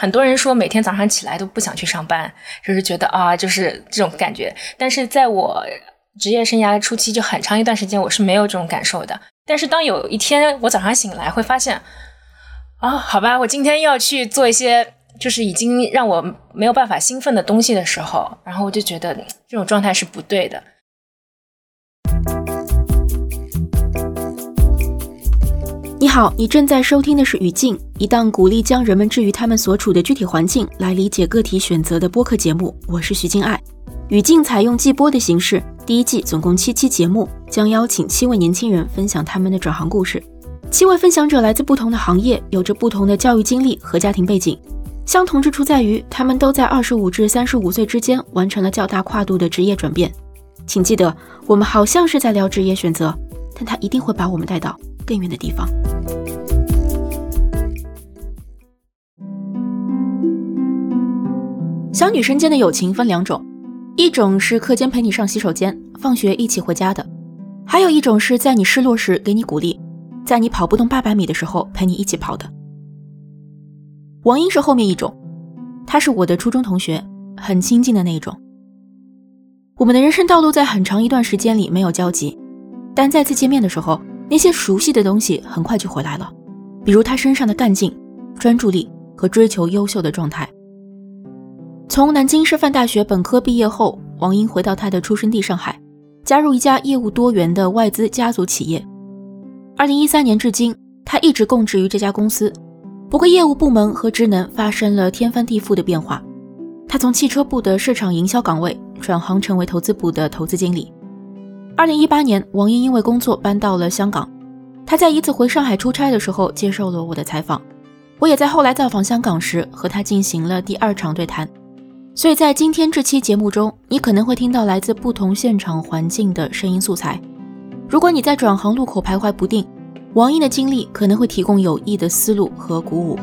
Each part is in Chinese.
很多人说每天早上起来都不想去上班，就是觉得啊，就是这种感觉。但是在我职业生涯初期，就很长一段时间我是没有这种感受的。但是当有一天我早上醒来，会发现，啊，好吧，我今天要去做一些就是已经让我没有办法兴奋的东西的时候，然后我就觉得这种状态是不对的。你好，你正在收听的是《语境》，一档鼓励将人们置于他们所处的具体环境来理解个体选择的播客节目。我是徐静爱，《语境》采用季播的形式，第一季总共七期节目，将邀请七位年轻人分享他们的转行故事。七位分享者来自不同的行业，有着不同的教育经历和家庭背景，相同之处在于他们都在二十五至三十五岁之间完成了较大跨度的职业转变。请记得，我们好像是在聊职业选择，但他一定会把我们带到。更远的地方。小女生间的友情分两种，一种是课间陪你上洗手间，放学一起回家的；还有一种是在你失落时给你鼓励，在你跑不动八百米的时候陪你一起跑的。王英是后面一种，她是我的初中同学，很亲近的那种。我们的人生道路在很长一段时间里没有交集，但再次见面的时候。那些熟悉的东西很快就回来了，比如他身上的干劲、专注力和追求优秀的状态。从南京师范大学本科毕业后，王英回到他的出生地上海，加入一家业务多元的外资家族企业。二零一三年至今，他一直供职于这家公司，不过业务部门和职能发生了天翻地覆的变化。他从汽车部的市场营销岗位转行成为投资部的投资经理。二零一八年，王英因为工作搬到了香港。她在一次回上海出差的时候接受了我的采访，我也在后来造访香港时和她进行了第二场对谈。所以在今天这期节目中，你可能会听到来自不同现场环境的声音素材。如果你在转行路口徘徊不定，王英的经历可能会提供有益的思路和鼓舞。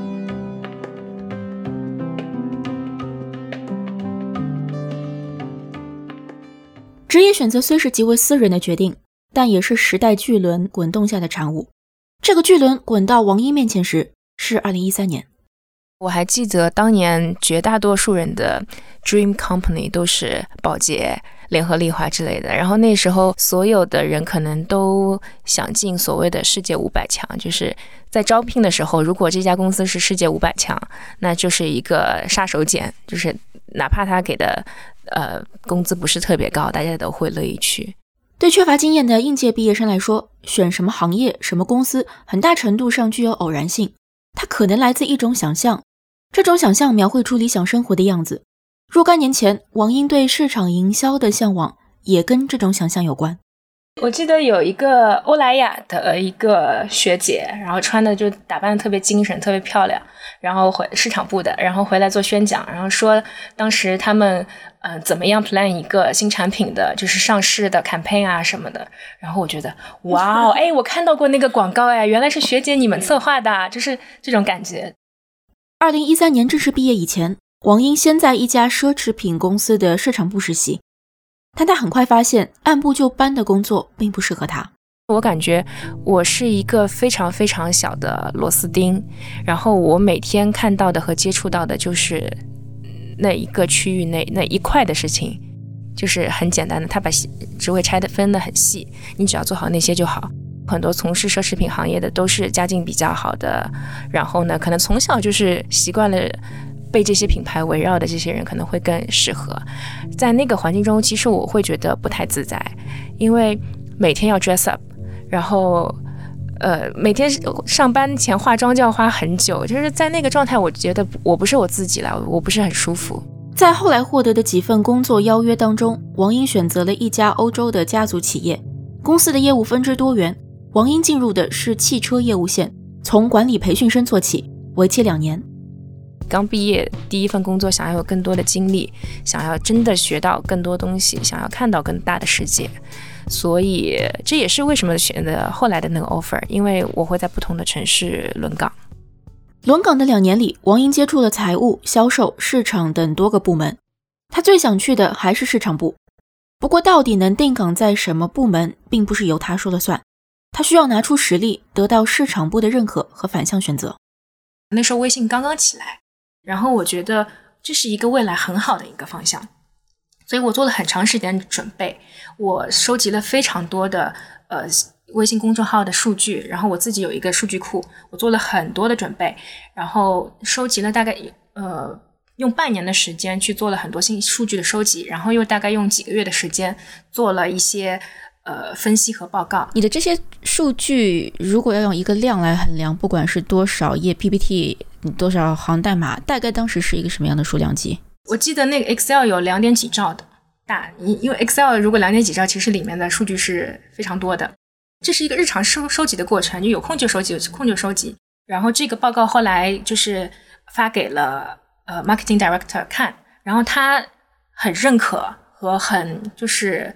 职业选择虽是极为私人的决定，但也是时代巨轮滚动下的产物。这个巨轮滚到王英面前时，是二零一三年。我还记得当年绝大多数人的 dream company 都是宝洁、联合利华之类的。然后那时候所有的人可能都想进所谓的世界五百强，就是在招聘的时候，如果这家公司是世界五百强，那就是一个杀手锏，就是哪怕他给的。呃，工资不是特别高，大家都会乐意去。对缺乏经验的应届毕业生来说，选什么行业、什么公司，很大程度上具有偶然性。它可能来自一种想象，这种想象描绘出理想生活的样子。若干年前，王英对市场营销的向往也跟这种想象有关。我记得有一个欧莱雅的一个学姐，然后穿的就打扮的特别精神，特别漂亮，然后回市场部的，然后回来做宣讲，然后说当时他们嗯怎么样 plan 一个新产品的，就是上市的 campaign 啊什么的，然后我觉得哇哦，哎，我看到过那个广告哎，原来是学姐你们策划的，就是这种感觉。二零一三年正式毕业以前，王英先在一家奢侈品公司的市场部实习。但他很快发现，按部就班的工作并不适合他。我感觉我是一个非常非常小的螺丝钉，然后我每天看到的和接触到的就是那一个区域内那一块的事情，就是很简单的，他把职位拆的分得很细，你只要做好那些就好。很多从事奢侈品行业的都是家境比较好的，然后呢，可能从小就是习惯了。被这些品牌围绕的这些人可能会更适合，在那个环境中，其实我会觉得不太自在，因为每天要 dress up，然后呃每天上班前化妆就要花很久，就是在那个状态，我觉得我不是我自己了，我不是很舒服。在后来获得的几份工作邀约当中，王英选择了一家欧洲的家族企业，公司的业务分支多元，王英进入的是汽车业务线，从管理培训生做起，为期两年。刚毕业第一份工作，想要有更多的经历，想要真的学到更多东西，想要看到更大的世界，所以这也是为什么选择后来的那个 offer，因为我会在不同的城市轮岗。轮岗的两年里，王英接触了财务、销售、市场等多个部门，他最想去的还是市场部。不过，到底能定岗在什么部门，并不是由他说了算，他需要拿出实力，得到市场部的认可和反向选择。那时候微信刚刚起来。然后我觉得这是一个未来很好的一个方向，所以我做了很长时间准备，我收集了非常多的呃微信公众号的数据，然后我自己有一个数据库，我做了很多的准备，然后收集了大概呃用半年的时间去做了很多新数据的收集，然后又大概用几个月的时间做了一些。呃，分析和报告，你的这些数据如果要用一个量来衡量，不管是多少页 PPT，多少行代码，大概当时是一个什么样的数量级？我记得那个 Excel 有两点几兆的大，因因为 Excel 如果两点几兆，其实里面的数据是非常多的。这是一个日常收收集的过程，就有空就收集，有空就收集。然后这个报告后来就是发给了呃 Marketing Director 看，然后他很认可和很就是。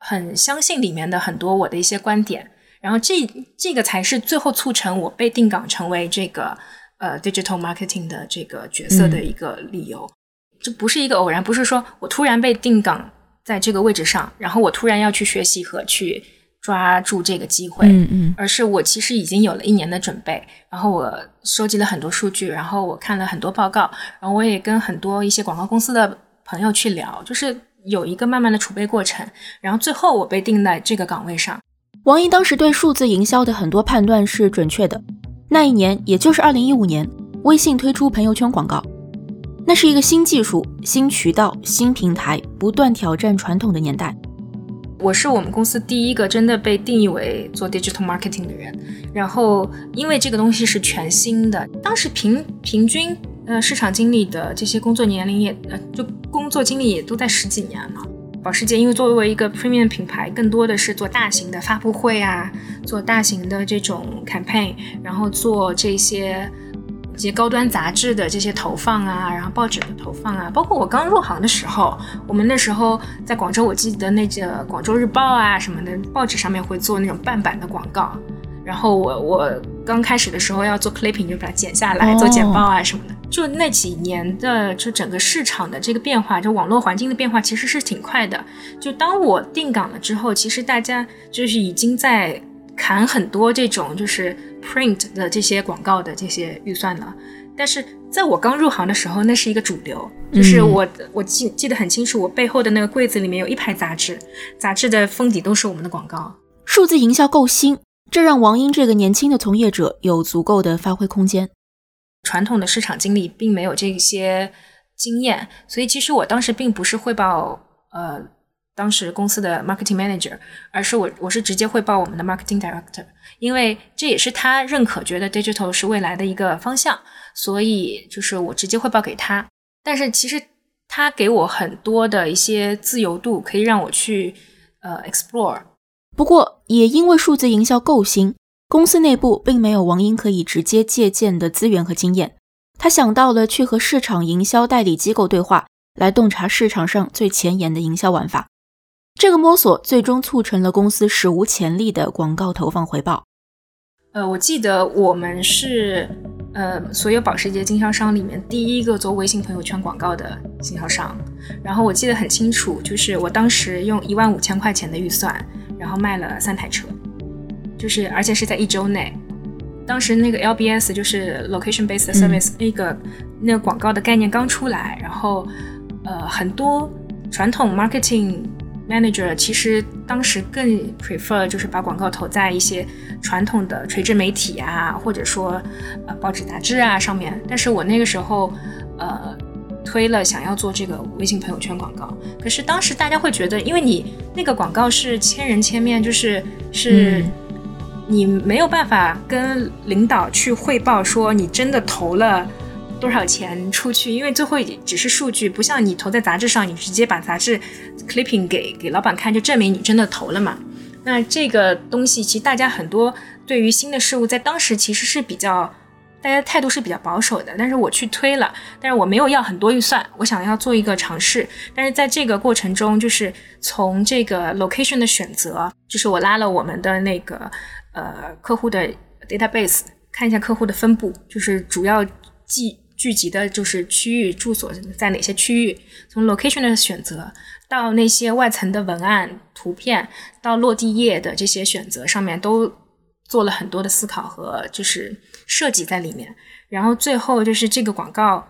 很相信里面的很多我的一些观点，然后这这个才是最后促成我被定岗成为这个呃 digital marketing 的这个角色的一个理由。这不是一个偶然，不是说我突然被定岗在这个位置上，然后我突然要去学习和去抓住这个机会，嗯嗯，而是我其实已经有了一年的准备，然后我收集了很多数据，然后我看了很多报告，然后我也跟很多一些广告公司的朋友去聊，就是。有一个慢慢的储备过程，然后最后我被定在这个岗位上。王英当时对数字营销的很多判断是准确的。那一年，也就是二零一五年，微信推出朋友圈广告，那是一个新技术、新渠道、新平台，不断挑战传统的年代。我是我们公司第一个真的被定义为做 digital marketing 的人。然后，因为这个东西是全新的，当时平平均。呃，市场经理的这些工作年龄也呃，就工作经历也都在十几年了。保时捷因为作为一个 premium 品牌，更多的是做大型的发布会啊，做大型的这种 campaign，然后做这些一些高端杂志的这些投放啊，然后报纸的投放啊，包括我刚入行的时候，我们那时候在广州，我记得那个广州日报啊什么的报纸上面会做那种半版的广告。然后我我刚开始的时候要做 clipping，就把它剪下来做剪报啊什么的。就那几年的，就整个市场的这个变化，就网络环境的变化，其实是挺快的。就当我定岗了之后，其实大家就是已经在砍很多这种就是 print 的这些广告的这些预算了。但是在我刚入行的时候，那是一个主流，就是我我记记得很清楚，我背后的那个柜子里面有一排杂志，杂志的封底都是我们的广告。数字营销够新。这让王英这个年轻的从业者有足够的发挥空间。传统的市场经理并没有这些经验，所以其实我当时并不是汇报呃当时公司的 marketing manager，而是我我是直接汇报我们的 marketing director，因为这也是他认可觉得 digital 是未来的一个方向，所以就是我直接汇报给他。但是其实他给我很多的一些自由度，可以让我去呃 explore。不过，也因为数字营销够新，公司内部并没有王英可以直接借鉴的资源和经验。他想到了去和市场营销代理机构对话，来洞察市场上最前沿的营销玩法。这个摸索最终促成了公司史无前例的广告投放回报。呃，我记得我们是呃所有保时捷经销商里面第一个做微信朋友圈广告的经销商。然后我记得很清楚，就是我当时用一万五千块钱的预算。然后卖了三台车，就是而且是在一周内。当时那个 LBS 就是 Location Based Service 那个那个广告的概念刚出来，然后呃很多传统 marketing manager 其实当时更 prefer 就是把广告投在一些传统的垂直媒体啊，或者说呃报纸杂志啊上面。但是我那个时候呃。推了想要做这个微信朋友圈广告，可是当时大家会觉得，因为你那个广告是千人千面，就是是，你没有办法跟领导去汇报说你真的投了多少钱出去，因为最后只是数据，不像你投在杂志上，你直接把杂志 clipping 给给老板看，就证明你真的投了嘛。那这个东西其实大家很多对于新的事物，在当时其实是比较。大家态度是比较保守的，但是我去推了，但是我没有要很多预算，我想要做一个尝试。但是在这个过程中，就是从这个 location 的选择，就是我拉了我们的那个呃客户的 database，看一下客户的分布，就是主要聚聚集的就是区域住所在哪些区域。从 location 的选择到那些外层的文案、图片，到落地页的这些选择上面都。做了很多的思考和就是设计在里面。然后最后就是这个广告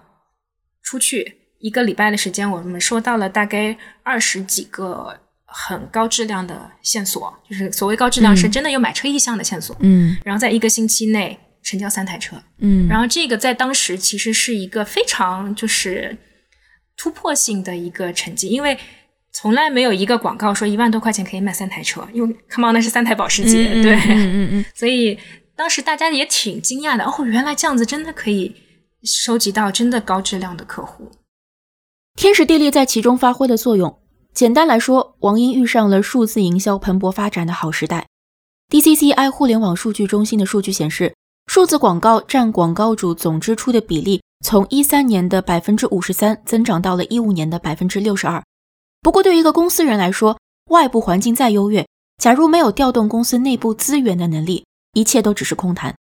出去一个礼拜的时间，我们收到了大概二十几个很高质量的线索，就是所谓高质量是真的有买车意向的线索。嗯然后在一个星期内成交三台车，嗯然后这个在当时其实是一个非常就是突破性的一个成绩，因为从来没有一个广告说一万多块钱可以卖三台车，因为 Come on 那是三台保时捷，对，嗯嗯嗯 所以当时大家也挺惊讶的，哦，原来这样子真的可以收集到真的高质量的客户。天时地利在其中发挥了作用。简单来说，王英遇上了数字营销蓬勃发展的好时代。DCCI 互联网数据中心的数据显示，数字广告占广告主总支出的比例从一三年的百分之五十三增长到了一五年的百分之六十二。不过，对于一个公司人来说，外部环境再优越，假如没有调动公司内部资源的能力，一切都只是空谈。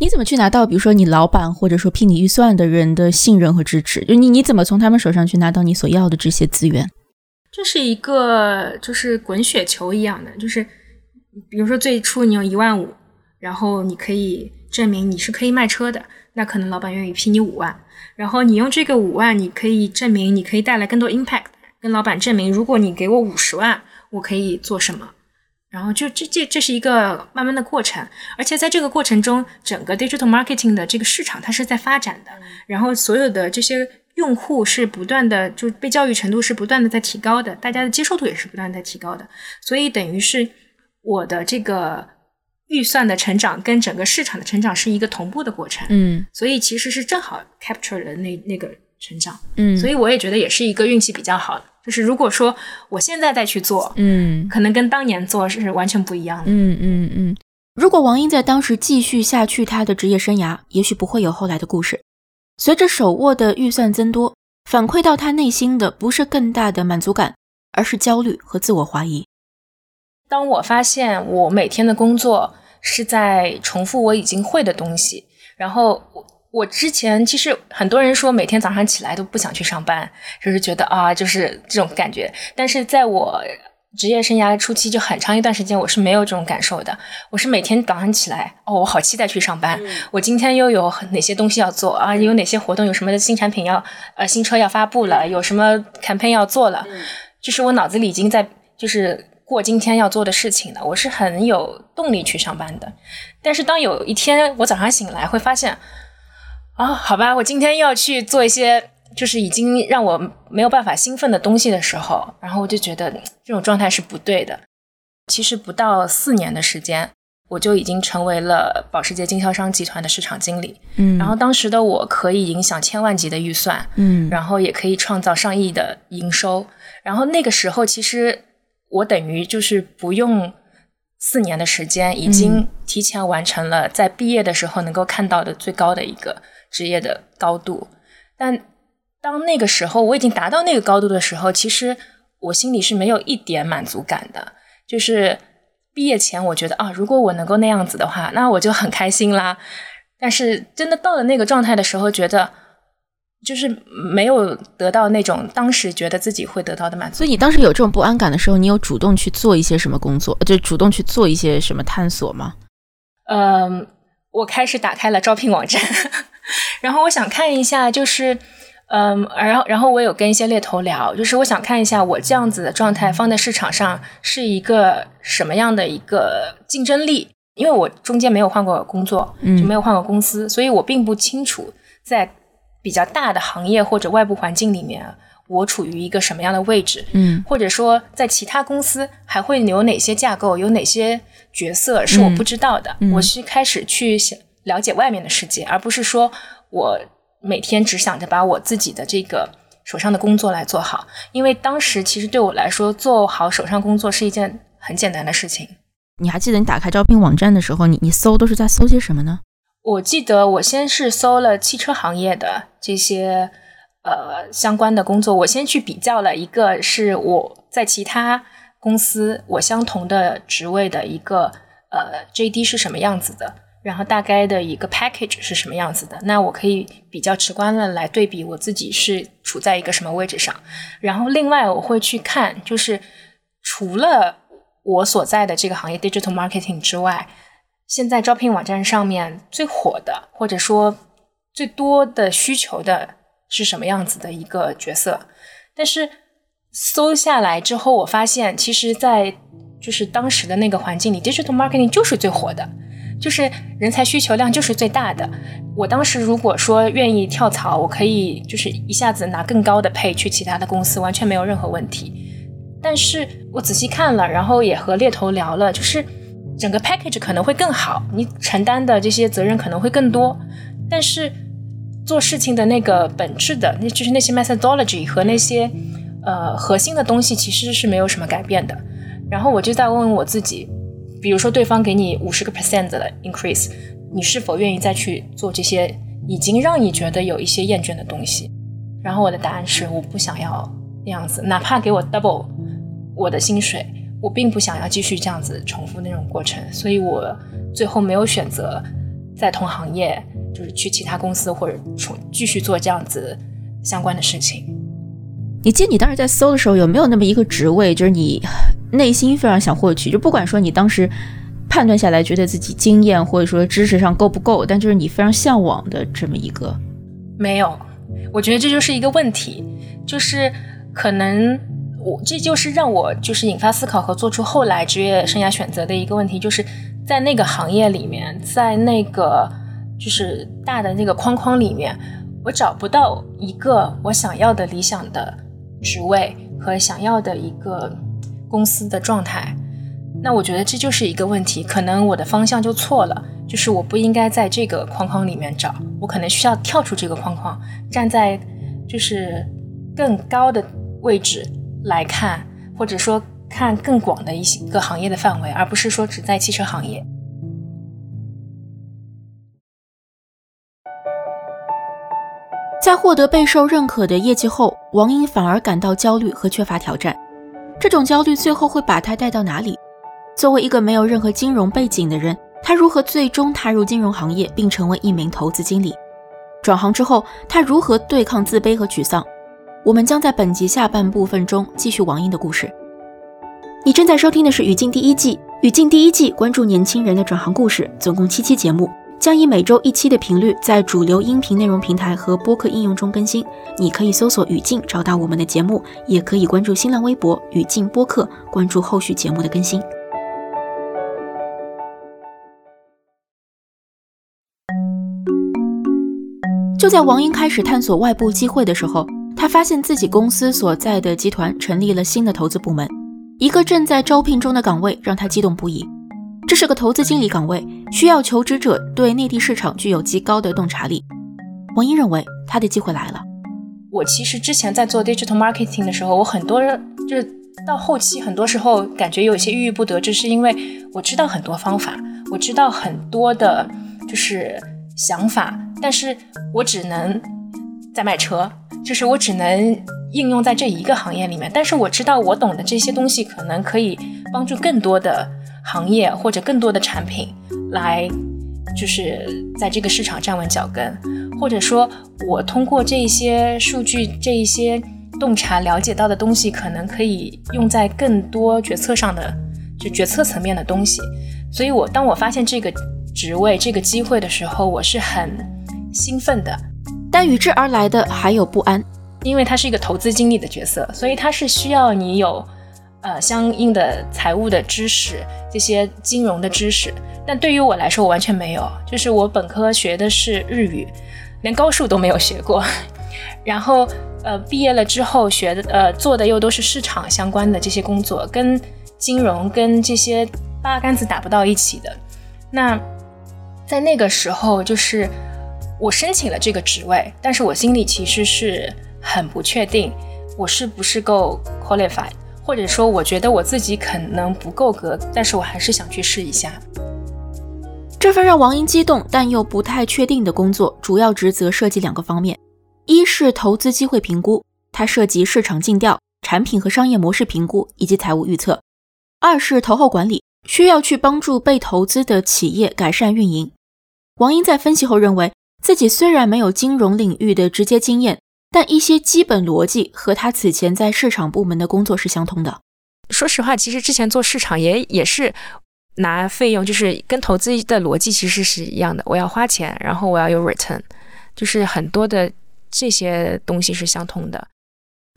你怎么去拿到，比如说你老板或者说批你预算的人的信任和支持？就你你怎么从他们手上去拿到你所要的这些资源？这是一个就是滚雪球一样的，就是比如说最初你有一万五，然后你可以证明你是可以卖车的，那可能老板愿意批你五万，然后你用这个五万，你可以证明你可以带来更多 impact，跟老板证明，如果你给我五十万，我可以做什么。然后就这这这是一个慢慢的过程，而且在这个过程中，整个 digital marketing 的这个市场它是在发展的，然后所有的这些用户是不断的就被教育程度是不断的在提高的，大家的接受度也是不断地在提高的，所以等于是我的这个预算的成长跟整个市场的成长是一个同步的过程，嗯。所以其实是正好 capture 了那那个成长，嗯所以我也觉得也是一个运气比较好的，就是如果说我现在再去做，嗯可能跟当年做是完全不一样的。嗯嗯嗯。如果王英在当时继续下去他的职业生涯，也许不会有后来的故事。随着手握的预算增多，反馈到他内心的不是更大的满足感，而是焦虑和自我怀疑。当我发现我每天的工作是在重复我已经会的东西，然后我我之前其实很多人说每天早上起来都不想去上班，就是觉得啊，就是这种感觉。但是在我职业生涯初期，就很长一段时间我是没有这种感受的。我是每天早上起来，哦，我好期待去上班。我今天又有哪些东西要做啊？有哪些活动？有什么新产品要呃新车要发布了？有什么 campaign 要做了？就是我脑子里已经在就是过今天要做的事情了，我是很有动力去上班的。但是当有一天我早上醒来会发现，啊，好吧，我今天要去做一些就是已经让我没有办法兴奋的东西的时候，然后我就觉得这种状态是不对的。其实不到四年的时间，我就已经成为了保时捷经销商集团的市场经理。嗯然后当时的我可以影响千万级的预算，嗯然后也可以创造上亿的营收。然后那个时候，其实我等于就是不用四年的时间，已经提前完成了在毕业的时候能够看到的最高的一个职业的高度。但当那个时候我已经达到那个高度的时候，其实我心里是没有一点满足感的。就是毕业前，我觉得啊，如果我能够那样子的话，那我就很开心啦。但是真的到了那个状态的时候，觉得就是没有得到那种当时觉得自己会得到的满足所。以你当时有这种不安感的时候，你有主动去做一些什么工作，就主动去做一些什么探索吗？嗯，我开始打开了招聘网站，然后我想看一下，就是，嗯，然后然后我有跟一些猎头聊，就是我想看一下我这样子的状态放在市场上是一个什么样的一个竞争力，因为我中间没有换过工作，就没有换过公司，所以我并不清楚在比较大的行业或者外部环境里面，我处于一个什么样的位置。嗯或者说在其他公司还会有哪些架构，有哪些角色是我不知道的。嗯我是开始去想了解外面的世界，而不是说我每天只想着把我自己的这个手上的工作来做好。因为当时其实对我来说，做好手上工作是一件很简单的事情。你还记得你打开招聘网站的时候，你你搜都是在搜些什么呢？我记得我先是搜了汽车行业的这些呃相关的工作，我先去比较了一个是我在其他公司我相同的职位的一个呃 JD 是什么样子的，然后大概的一个 package 是什么样子的，那我可以比较直观的来对比我自己是处在一个什么位置上，然后另外我会去看，就是除了我所在的这个行业 digital marketing 之外。现在招聘网站上面最火的，或者说最多的需求的是什么样子的一个角色。但是搜下来之后，我发现其实，在就是当时的那个环境里，digital marketing 就是最火的。就是人才需求量就是最大的。我当时如果说愿意跳槽，我可以就是一下子拿更高的配去其他的公司，完全没有任何问题。但是我仔细看了，然后也和猎头聊了，就是整个 package 可能会更好，你承担的这些责任可能会更多，但是做事情的那个本质的，那就是那些 methodology 和那些呃核心的东西其实是没有什么改变的。然后我就在问我自己。比如说，对方给你五十个 percent 的 increase，你是否愿意再去做这些已经让你觉得有一些厌倦的东西？然后我的答案是，我不想要那样子，哪怕给我 double 我的薪水，我并不想要继续这样子重复那种过程。所以我最后没有选择在同行业，就是去其他公司或者重继续做这样子相关的事情。你记得你当时在搜的时候，有没有那么一个职位，就是你？内心非常想获取，就不管说你当时判断下来觉得自己经验或者说知识上够不够，但就是你非常向往的这么一个，没有，我觉得这就是一个问题，就是可能我这就是让我就是引发思考和做出后来职业生涯选择的一个问题，就是在那个行业里面，在那个就是大的那个框框里面，我找不到一个我想要的理想的职位和想要的一个。公司的状态，那我觉得这就是一个问题，可能我的方向就错了，就是我不应该在这个框框里面找，我可能需要跳出这个框框，站在就是更高的位置来看，或者说看更广的一些个行业的范围，而不是说只在汽车行业。在获得备受认可的业绩后，王英反而感到焦虑和缺乏挑战。这种焦虑最后会把他带到哪里？作为一个没有任何金融背景的人，他如何最终踏入金融行业并成为一名投资经理？转行之后，他如何对抗自卑和沮丧？我们将在本集下半部分中继续王英的故事。你正在收听的是《语境》第一季，《语境》第一季关注年轻人的转行故事，总共七期节目。将以每周一期的频率在主流音频内容平台和播客应用中更新。你可以搜索“语境”找到我们的节目，也可以关注新浪微博“语境播客”关注后续节目的更新。就在王英开始探索外部机会的时候，他发现自己公司所在的集团成立了新的投资部门，一个正在招聘中的岗位让他激动不已。这是个投资经理岗位，需要求职者对内地市场具有极高的洞察力。王英认为他的机会来了。我其实之前在做 digital marketing 的时候，我很多就是到后期，很多时候感觉有一些郁郁不得志，是因为我知道很多方法，我知道很多的就是想法，但是我只能在卖车，就是我只能应用在这一个行业里面。但是我知道我懂的这些东西，可能可以帮助更多的。行业或者更多的产品来，就是在这个市场站稳脚跟，或者说，我通过这些数据、这一些洞察了解到的东西，可能可以用在更多决策上的，就决策层面的东西。所以，我当我发现这个职位、这个机会的时候，我是很兴奋的。但与之而来的还有不安，因为它是一个投资经理的角色，所以它是需要你有。呃，相应的财务的知识，这些金融的知识，但对于我来说，我完全没有。就是我本科学的是日语，连高数都没有学过。然后，呃，毕业了之后学的，呃，做的又都是市场相关的这些工作，跟金融跟这些八竿子打不到一起的。那在那个时候，就是我申请了这个职位，但是我心里其实是很不确定，我是不是够 qualified。或者说，我觉得我自己可能不够格，但是我还是想去试一下。这份让王英激动但又不太确定的工作，主要职责涉及两个方面：一是投资机会评估，它涉及市场尽调、产品和商业模式评估以及财务预测；二是投后管理，需要去帮助被投资的企业改善运营。王英在分析后认为，自己虽然没有金融领域的直接经验。但一些基本逻辑和他此前在市场部门的工作是相通的。说实话，其实之前做市场也也是拿费用，就是跟投资的逻辑其实是一样的。我要花钱，然后我要有 return，就是很多的这些东西是相通的。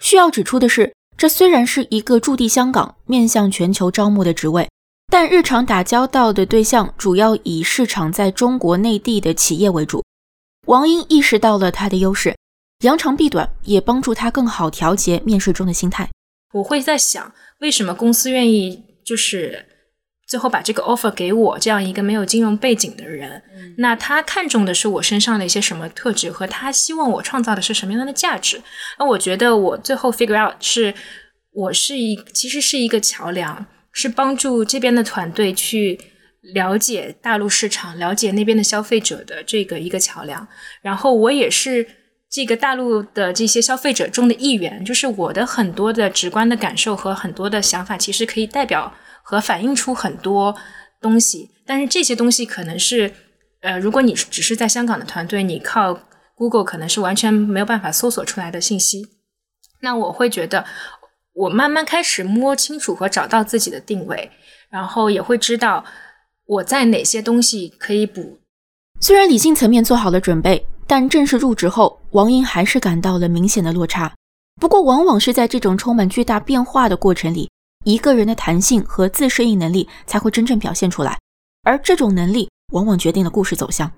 需要指出的是，这虽然是一个驻地香港、面向全球招募的职位，但日常打交道的对象主要以市场在中国内地的企业为主。王英意识到了他的优势，扬长避短，也帮助他更好调节面试中的心态。我会在想，为什么公司愿意就是。最后把这个 offer 给我这样一个没有金融背景的人，那他看重的是我身上的一些什么特质，和他希望我创造的是什么样的价值？那我觉得我最后 figure out 是，我是一其实是一个桥梁，是帮助这边的团队去了解大陆市场，了解那边的消费者的这个一个桥梁。然后我也是这个大陆的这些消费者中的一员，就是我的很多的直观的感受和很多的想法，其实可以代表。和反映出很多东西，但是这些东西可能是，呃，如果你只是在香港的团队，你靠 Google 可能是完全没有办法搜索出来的信息。那我会觉得，我慢慢开始摸清楚和找到自己的定位，然后也会知道我在哪些东西可以补。虽然理性层面做好了准备，但正式入职后，王英还是感到了明显的落差。不过，往往是在这种充满巨大变化的过程里。一个人的弹性和自适应能力才会真正表现出来，而这种能力往往决定了故事走向。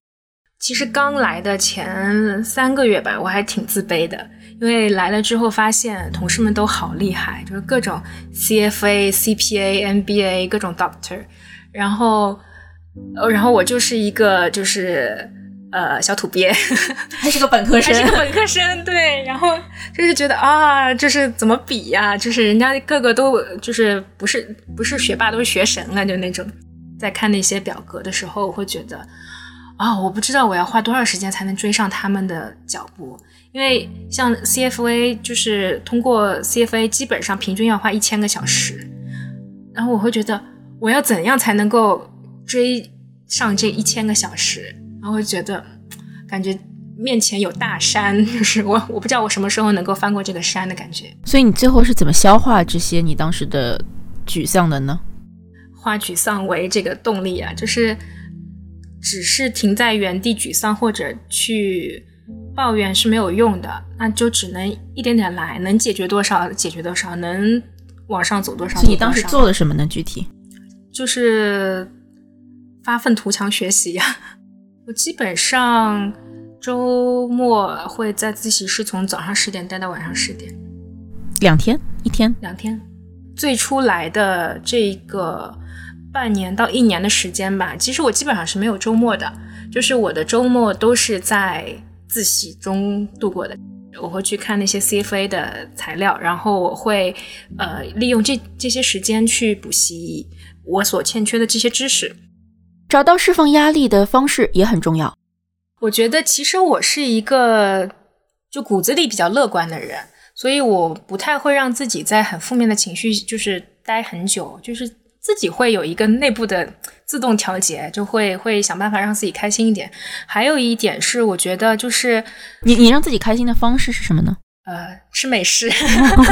其实刚来的前三个月吧，我还挺自卑的，因为来了之后发现同事们都好厉害，就是各种 CFA、CPA、MBA，各种 Doctor，然后，呃，然后我就是一个就是。呃，小土鳖，还是个本科生，还是个本科生，对。然后就是觉得啊，就是怎么比呀？就是人家个个都就是不是不是学霸，都是学神了，就那种。在看那些表格的时候，我会觉得啊，我不知道我要花多少时间才能追上他们的脚步。因为像 CFA，就是通过 CFA，基本上平均要花一千个小时。然后我会觉得，我要怎样才能够追上这一千个小时？然后觉得，感觉面前有大山，就是我我不知道我什么时候能够翻过这个山的感觉。所以你最后是怎么消化这些你当时的沮丧的呢？化沮丧为这个动力啊，就是只是停在原地沮丧或者去抱怨是没有用的，那就只能一点点来，能解决多少解决多少，能往上走多少。你当时做了什么呢？具体就是发愤图强学习呀。我基本上周末会在自习室从早上十点待到晚上十点，两天一天两天。最初来的这个半年到一年的时间吧，其实我基本上是没有周末的，就是我的周末都是在自习中度过的。我会去看那些 CFA 的材料，然后我会呃利用这这些时间去补习我所欠缺的这些知识。找到释放压力的方式也很重要。我觉得其实我是一个就骨子里比较乐观的人，所以我不太会让自己在很负面的情绪就是待很久，就是自己会有一个内部的自动调节，就会会想办法让自己开心一点。还有一点是，我觉得就是你你让自己开心的方式是什么呢？呃，吃美食，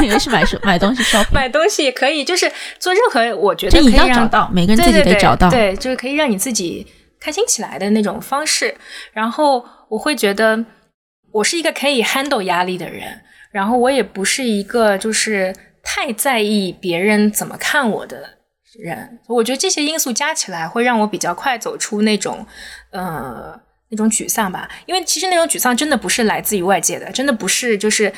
以为是买买买东西 烧，买东西也可以，就是做任何我觉得可以让找到每个人自己得找到，对，就是可以让你自己开心起来的那种方式。然后我会觉得我是一个可以 handle 压力的人，然后我也不是一个就是太在意别人怎么看我的人。我觉得这些因素加起来会让我比较快走出那种呃。那种沮丧吧，因为其实那种沮丧真的不是来自于外界的，真的不是就是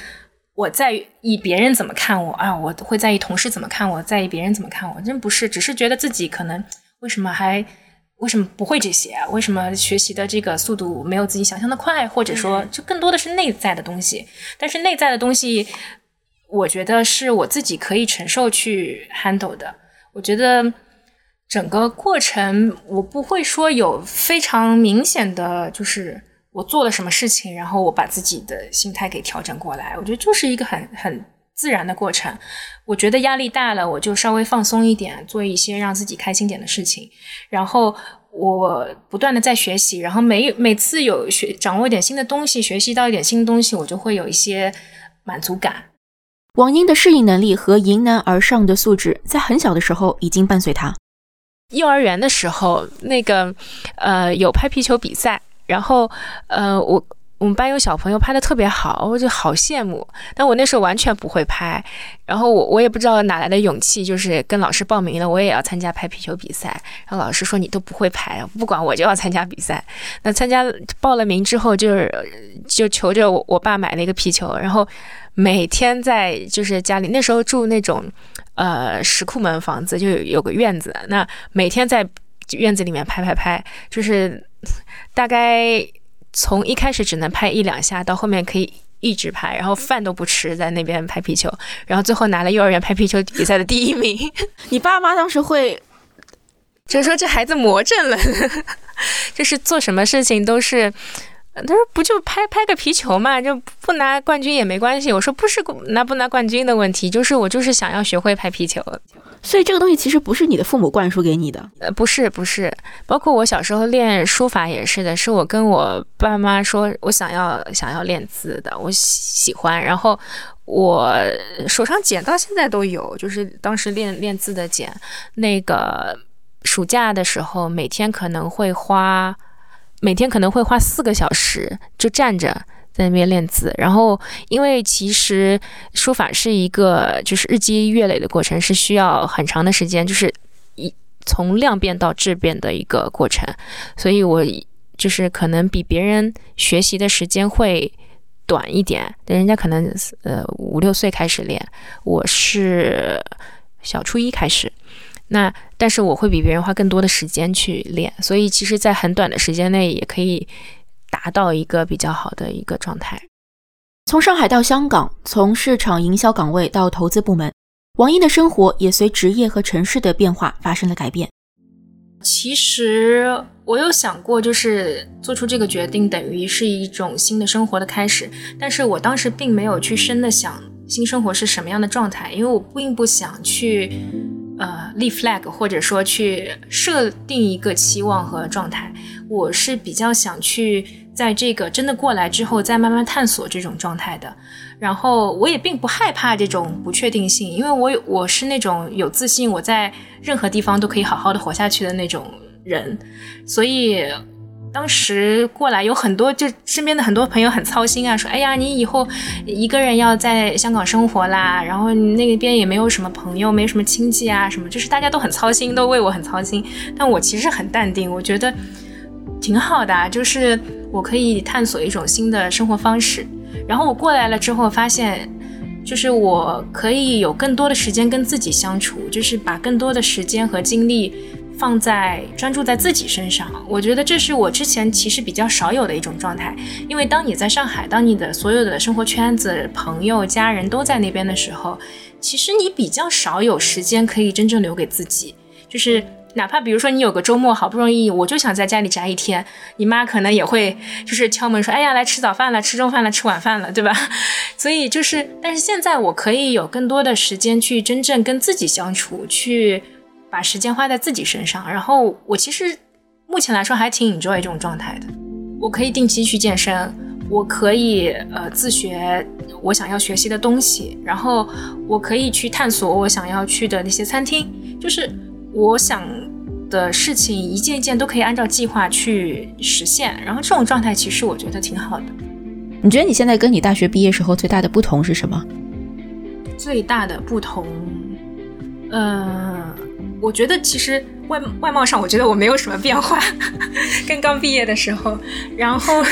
我在意别人怎么看我啊，我会在意同事怎么看我，在意别人怎么看我，真不是，只是觉得自己可能为什么还为什么不会这些，为什么学习的这个速度没有自己想象的快，或者说就更多的是内在的东西，但是内在的东西，我觉得是我自己可以承受去 handle 的，我觉得。整个过程，我不会说有非常明显的，就是我做了什么事情，然后我把自己的心态给调整过来。我觉得就是一个很很自然的过程。我觉得压力大了，我就稍微放松一点，做一些让自己开心点的事情。然后我不断的在学习，然后每每次有学掌握一点新的东西，学习到一点新东西，我就会有一些满足感。王英的适应能力和迎难而上的素质，在很小的时候已经伴随他。幼儿园的时候，那个呃有拍皮球比赛，然后呃我。我们班有小朋友拍的特别好，我就好羡慕。但我那时候完全不会拍，然后我我也不知道哪来的勇气，就是跟老师报名了，我也要参加拍皮球比赛。然后老师说你都不会拍，不管我就要参加比赛。那参加报了名之后，就是就求着我我爸买了一个皮球，然后每天在就是家里那时候住那种呃石库门房子，就有有个院子，那每天在院子里面拍拍拍，就是大概。从一开始只能拍一两下，到后面可以一直拍，然后饭都不吃，在那边拍皮球，然后最后拿了幼儿园拍皮球比赛的第一名。你爸妈当时会，就是说这孩子魔怔了，就是做什么事情都是。他说：“不就拍拍个皮球嘛，就不拿冠军也没关系。”我说：“不是拿不拿冠军的问题，就是我就是想要学会拍皮球。所以这个东西其实不是你的父母灌输给你的。呃，不是不是，包括我小时候练书法也是的，是我跟我爸妈说我想要想要练字的，我喜欢。然后我手上茧到现在都有，就是当时练练字的茧。那个暑假的时候，每天可能会花。”每天可能会花四个小时就站着在那边练字，然后因为其实书法是一个就是日积月累的过程，是需要很长的时间，就是一从量变到质变的一个过程，所以我就是可能比别人学习的时间会短一点，人家可能呃五六岁开始练，我是小初一开始。那但是我会比别人花更多的时间去练，所以其实，在很短的时间内也可以达到一个比较好的一个状态。从上海到香港，从市场营销岗位到投资部门，王英的生活也随职业和城市的变化发生了改变。其实我有想过，就是做出这个决定等于是一种新的生活的开始，但是我当时并没有去深的想新生活是什么样的状态，因为我并不想去。呃，立 flag 或者说去设定一个期望和状态，我是比较想去在这个真的过来之后再慢慢探索这种状态的。然后我也并不害怕这种不确定性，因为我有我是那种有自信，我在任何地方都可以好好的活下去的那种人，所以。当时过来有很多，就身边的很多朋友很操心啊，说：“哎呀，你以后一个人要在香港生活啦，然后你那边也没有什么朋友，没什么亲戚啊，什么，就是大家都很操心，都为我很操心。但我其实很淡定，我觉得挺好的，就是我可以探索一种新的生活方式。然后我过来了之后，发现就是我可以有更多的时间跟自己相处，就是把更多的时间和精力。放在专注在自己身上，我觉得这是我之前其实比较少有的一种状态。因为当你在上海，当你的所有的生活圈子、朋友、家人都在那边的时候，其实你比较少有时间可以真正留给自己。就是哪怕比如说你有个周末，好不容易我就想在家里宅一天，你妈可能也会就是敲门说：“哎呀，来吃早饭了，吃中饭了，吃晚饭了，对吧？” 所以就是，但是现在我可以有更多的时间去真正跟自己相处，去。把时间花在自己身上，然后我其实目前来说还挺 enjoy 这种状态的。我可以定期去健身，我可以呃自学我想要学习的东西，然后我可以去探索我想要去的那些餐厅，就是我想的事情一件一件都可以按照计划去实现。然后这种状态其实我觉得挺好的。你觉得你现在跟你大学毕业时候最大的不同是什么？最大的不同，嗯。我觉得其实外外貌上，我觉得我没有什么变化，跟刚毕业的时候。然后，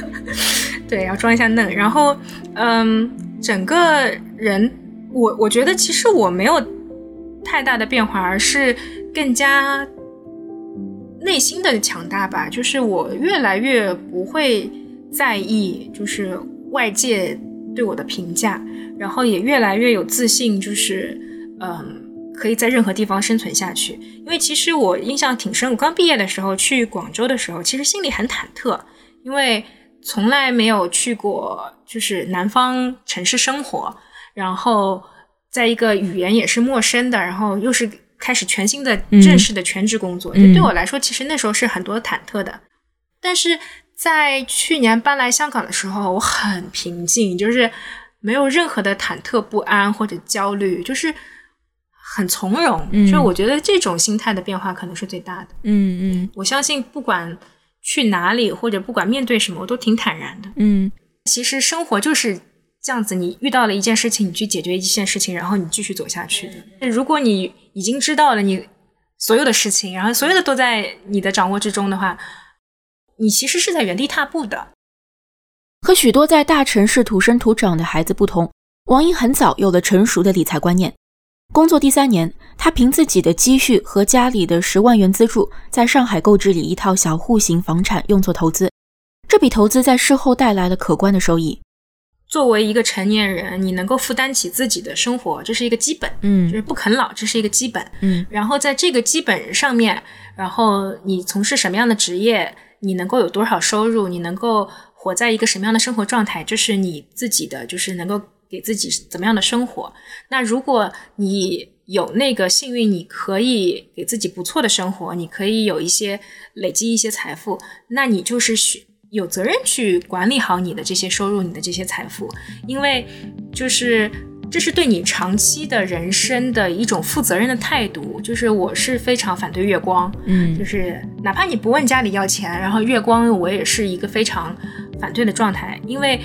对，要装一下嫩。然后，嗯，整个人，我我觉得其实我没有太大的变化，而是更加内心的强大吧。就是我越来越不会在意，就是外界对我的评价，然后也越来越有自信，就是嗯。可以在任何地方生存下去，因为其实我印象挺深。我刚毕业的时候去广州的时候，其实心里很忐忑，因为从来没有去过就是南方城市生活，然后在一个语言也是陌生的，然后又是开始全新的正式的全职工作，就对我来说，其实那时候是很多忐忑的。但是在去年搬来香港的时候，我很平静，就是没有任何的忐忑不安或者焦虑，就是。很从容。嗯，所以我觉得这种心态的变化可能是最大的。嗯嗯，我相信不管去哪里或者不管面对什么，我都挺坦然的。嗯，其实生活就是这样子，你遇到了一件事情，你去解决一件事情，然后你继续走下去的。如果你已经知道了你所有的事情，然后所有的都在你的掌握之中的话，你其实是在原地踏步的。和许多在大城市土生土长的孩子不同，王英很早有了成熟的理财观念。工作第三年，他凭自己的积蓄和家里的十万元资助，在上海购置了一套小户型房产，用作投资。这笔投资在事后带来了可观的收益。作为一个成年人，你能够负担起自己的生活，这是一个基本，嗯，就是不啃老，这是一个基本，嗯。然后在这个基本上面，然后你从事什么样的职业，你能够有多少收入，你能够。活在一个什么样的生活状态，这是你自己的，就是能够给自己怎么样的生活。那如果你有那个幸运，你可以给自己不错的生活，你可以有一些累积一些财富，那你就是需有责任去管理好你的这些收入，你的这些财富，因为就是。这是对你长期的人生的一种负责任的态度。就是我是非常反对月光，嗯，就是哪怕你不问家里要钱，然后月光我也是一个非常反对的状态。因为，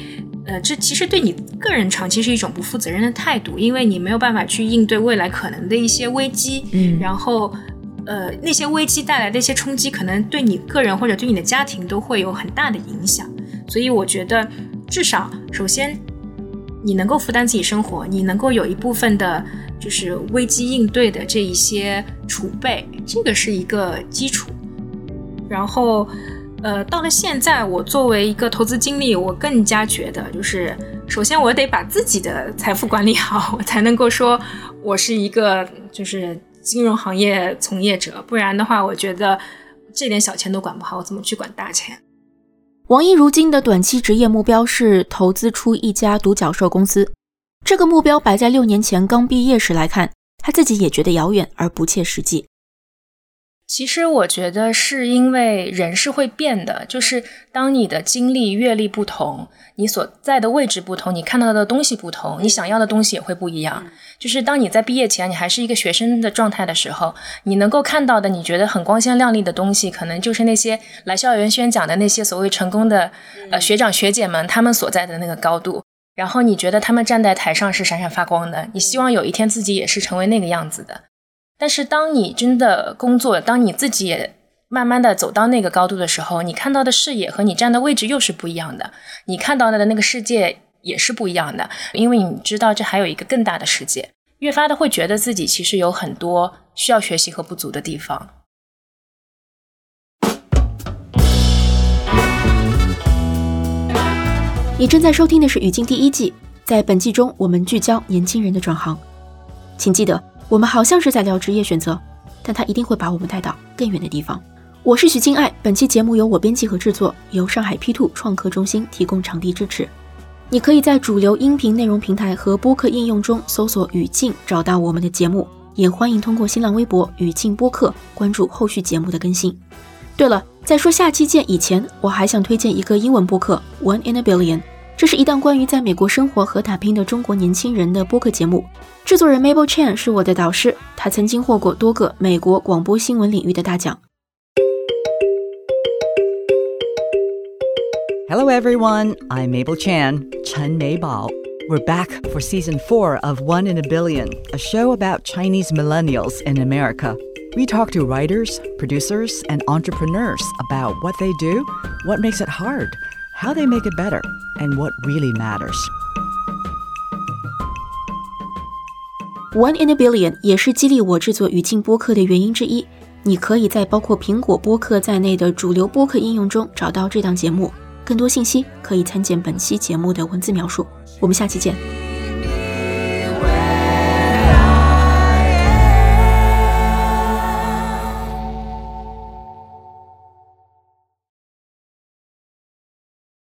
呃，这其实对你个人长期是一种不负责任的态度，因为你没有办法去应对未来可能的一些危机，嗯，然后，呃，那些危机带来的一些冲击，可能对你个人或者对你的家庭都会有很大的影响。所以我觉得，至少首先。你能够负担自己生活，你能够有一部分的，就是危机应对的这一些储备，这个是一个基础。然后，呃，到了现在，我作为一个投资经理，我更加觉得，就是首先我得把自己的财富管理好，我才能够说我是一个就是金融行业从业者，不然的话，我觉得这点小钱都管不好，我怎么去管大钱？王一如今的短期职业目标是投资出一家独角兽公司，这个目标摆在六年前刚毕业时来看，他自己也觉得遥远而不切实际。其实我觉得是因为人是会变的，就是当你的经历阅历不同，你所在的位置不同，你看到的东西不同，你想要的东西也会不一样。就是当你在毕业前，你还是一个学生的状态的时候，你能够看到的，你觉得很光鲜亮丽的东西，可能就是那些来校园宣讲的那些所谓成功的呃学长学姐们他们所在的那个高度，然后你觉得他们站在台上是闪闪发光的，你希望有一天自己也是成为那个样子的。但是，当你真的工作，当你自己也慢慢的走到那个高度的时候，你看到的视野和你站的位置又是不一样的，你看到的那个世界也是不一样的，因为你知道这还有一个更大的世界，越发的会觉得自己其实有很多需要学习和不足的地方。你正在收听的是《语境》第一季，在本季中，我们聚焦年轻人的转行，请记得。我们好像是在聊职业选择，但它一定会把我们带到更远的地方。我是徐静爱，本期节目由我编辑和制作，由上海 P Two 创客中心提供场地支持。你可以在主流音频内容平台和播客应用中搜索“语境”找到我们的节目，也欢迎通过新浪微博“语境播客”关注后续节目的更新。对了，在说下期见以前，我还想推荐一个英文播客《One in a Billion》。这是一档关于在美国生活和打拼的中国年轻人的播客节目。制作人 Mabel Chan 是我的导师，他曾经获过多个美国广播新闻领域的大奖。Hello everyone, I'm Mabel Chan, Chen Meibao. We're back for season four of One in a Billion, a show about Chinese millennials in America. We talk to writers, producers, and entrepreneurs about what they do, what makes it hard how they make it better, and what really matters. One in a billion 也是激励我制作语境播客的原因之一。你可以在包括苹果播客在内的主流播客应用中找到这档节目。更多信息可以参见本期节目的文字描述。我们下期见。